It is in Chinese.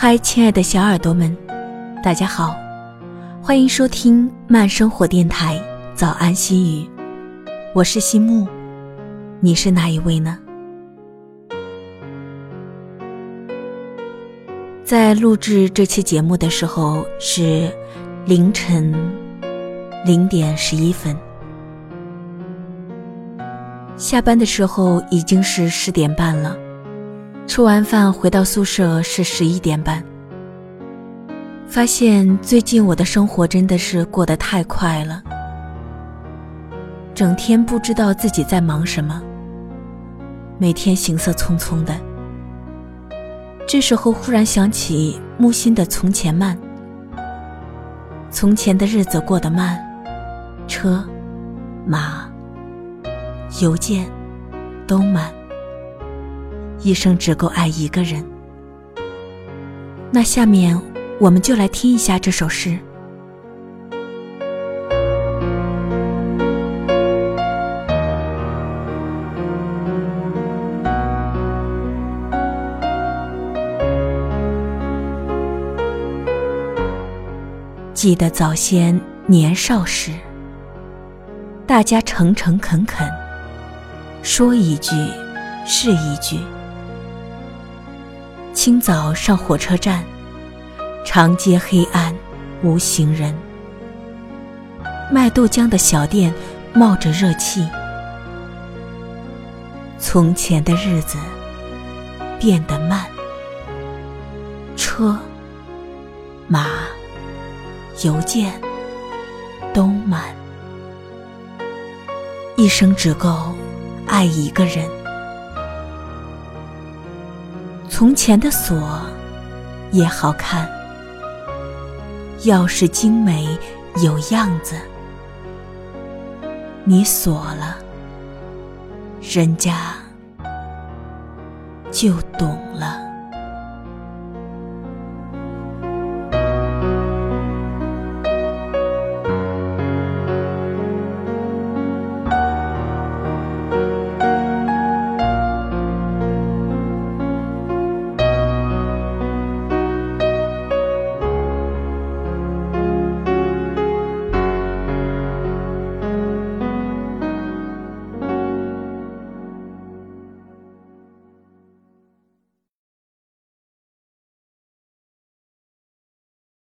嗨，亲爱的小耳朵们，大家好，欢迎收听慢生活电台早安心语，我是西木，你是哪一位呢？在录制这期节目的时候是凌晨零点十一分，下班的时候已经是十点半了。吃完饭回到宿舍是十一点半，发现最近我的生活真的是过得太快了，整天不知道自己在忙什么，每天行色匆匆的。这时候忽然想起木心的《从前慢》，从前的日子过得慢，车、马、邮件都慢。一生只够爱一个人。那下面我们就来听一下这首诗。记得早先年少时，大家诚诚恳恳，说一句是一句。清早上火车站，长街黑暗，无行人。卖豆浆的小店冒着热气。从前的日子变得慢，车、马、邮件都慢，一生只够爱一个人。从前的锁也好看，钥匙精美有样子，你锁了，人家就懂了。